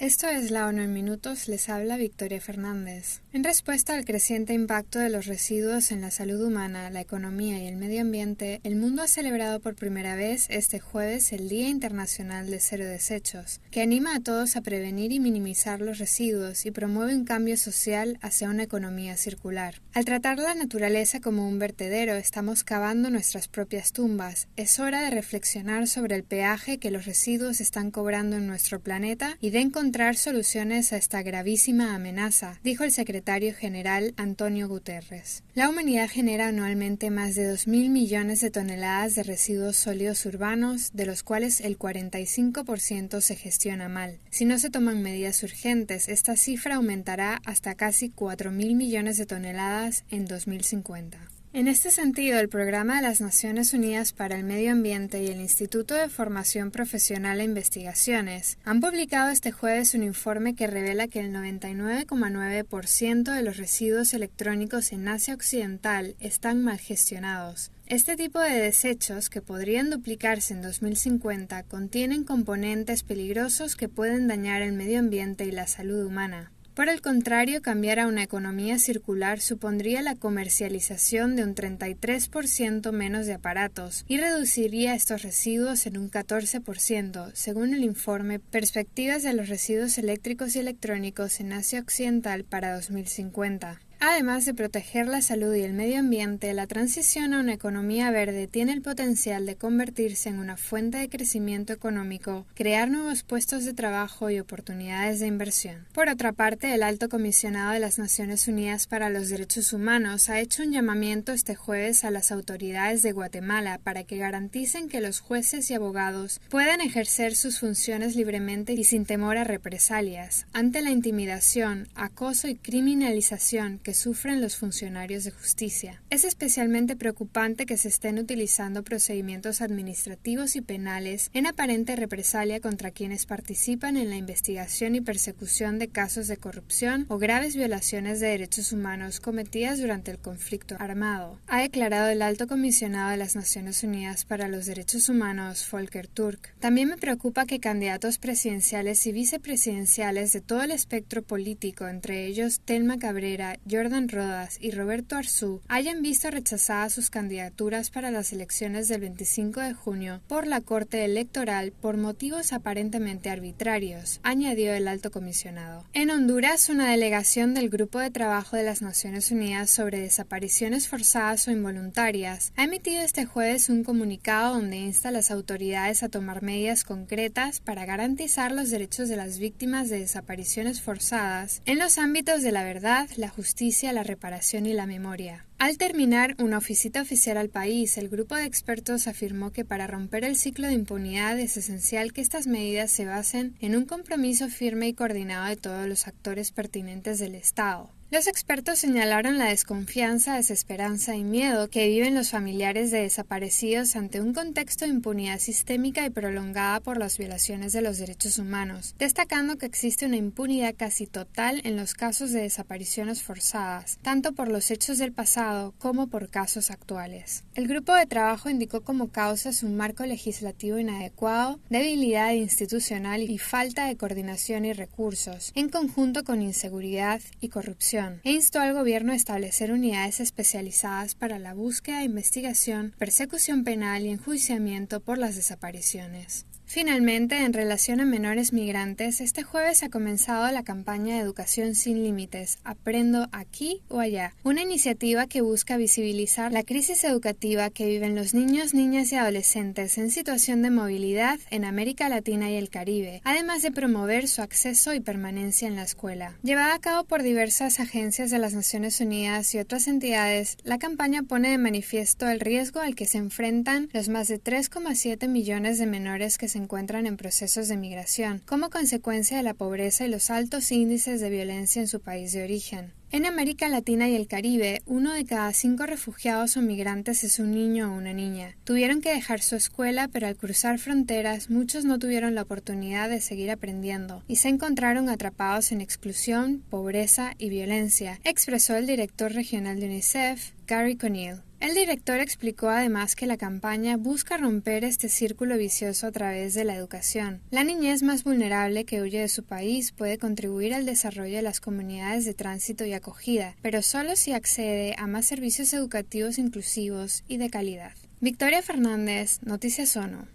Esto es La ONU en Minutos, les habla Victoria Fernández. En respuesta al creciente impacto de los residuos en la salud humana, la economía y el medio ambiente, el mundo ha celebrado por primera vez este jueves el Día Internacional de Cero Desechos, que anima a todos a prevenir y minimizar los residuos y promueve un cambio social hacia una economía circular. Al tratar la naturaleza como un vertedero, estamos cavando nuestras propias tumbas. Es hora de reflexionar sobre el peaje que los residuos están cobrando en nuestro planeta y de encontrar soluciones a esta gravísima amenaza, dijo el secretario general Antonio Guterres. La humanidad genera anualmente más de 2.000 millones de toneladas de residuos sólidos urbanos, de los cuales el 45% se gestiona mal. Si no se toman medidas urgentes, esta cifra aumentará hasta casi 4.000 millones de toneladas en 2050. En este sentido, el Programa de las Naciones Unidas para el Medio Ambiente y el Instituto de Formación Profesional e Investigaciones han publicado este jueves un informe que revela que el 99,9% de los residuos electrónicos en Asia Occidental están mal gestionados. Este tipo de desechos, que podrían duplicarse en 2050, contienen componentes peligrosos que pueden dañar el medio ambiente y la salud humana. Por el contrario, cambiar a una economía circular supondría la comercialización de un 33% menos de aparatos y reduciría estos residuos en un 14%, según el informe Perspectivas de los residuos eléctricos y electrónicos en Asia Occidental para 2050. Además de proteger la salud y el medio ambiente, la transición a una economía verde tiene el potencial de convertirse en una fuente de crecimiento económico, crear nuevos puestos de trabajo y oportunidades de inversión. Por otra parte, el alto comisionado de las Naciones Unidas para los Derechos Humanos ha hecho un llamamiento este jueves a las autoridades de Guatemala para que garanticen que los jueces y abogados puedan ejercer sus funciones libremente y sin temor a represalias ante la intimidación, acoso y criminalización que sufren los funcionarios de justicia. Es especialmente preocupante que se estén utilizando procedimientos administrativos y penales en aparente represalia contra quienes participan en la investigación y persecución de casos de corrupción o graves violaciones de derechos humanos cometidas durante el conflicto armado, ha declarado el alto comisionado de las Naciones Unidas para los Derechos Humanos, Volker Turk. También me preocupa que candidatos presidenciales y vicepresidenciales de todo el espectro político, entre ellos Telma Cabrera, Jordan Rodas y Roberto Arzú hayan visto rechazadas sus candidaturas para las elecciones del 25 de junio por la Corte Electoral por motivos aparentemente arbitrarios, añadió el alto comisionado. En Honduras, una delegación del Grupo de Trabajo de las Naciones Unidas sobre desapariciones forzadas o involuntarias ha emitido este jueves un comunicado donde insta a las autoridades a tomar medidas concretas para garantizar los derechos de las víctimas de desapariciones forzadas en los ámbitos de la verdad, la justicia la reparación y la memoria. Al terminar una visita oficial al país, el grupo de expertos afirmó que para romper el ciclo de impunidad es esencial que estas medidas se basen en un compromiso firme y coordinado de todos los actores pertinentes del Estado. Los expertos señalaron la desconfianza, desesperanza y miedo que viven los familiares de desaparecidos ante un contexto de impunidad sistémica y prolongada por las violaciones de los derechos humanos, destacando que existe una impunidad casi total en los casos de desapariciones forzadas, tanto por los hechos del pasado como por casos actuales. El grupo de trabajo indicó como causas un marco legislativo inadecuado, debilidad institucional y falta de coordinación y recursos, en conjunto con inseguridad y corrupción e instó al gobierno a establecer unidades especializadas para la búsqueda, investigación, persecución penal y enjuiciamiento por las desapariciones. Finalmente, en relación a menores migrantes, este jueves ha comenzado la campaña Educación sin Límites, Aprendo aquí o allá, una iniciativa que busca visibilizar la crisis educativa que viven los niños, niñas y adolescentes en situación de movilidad en América Latina y el Caribe, además de promover su acceso y permanencia en la escuela. Llevada a cabo por diversas agencias de las Naciones Unidas y otras entidades, la campaña pone de manifiesto el riesgo al que se enfrentan los más de 3,7 millones de menores que se encuentran en procesos de migración, como consecuencia de la pobreza y los altos índices de violencia en su país de origen. En América Latina y el Caribe, uno de cada cinco refugiados o migrantes es un niño o una niña. Tuvieron que dejar su escuela, pero al cruzar fronteras muchos no tuvieron la oportunidad de seguir aprendiendo y se encontraron atrapados en exclusión, pobreza y violencia, expresó el director regional de UNICEF, Gary Conneal. El director explicó además que la campaña busca romper este círculo vicioso a través de la educación. La niñez más vulnerable que huye de su país puede contribuir al desarrollo de las comunidades de tránsito y acogida, pero solo si accede a más servicios educativos inclusivos y de calidad. Victoria Fernández, Noticias ONU.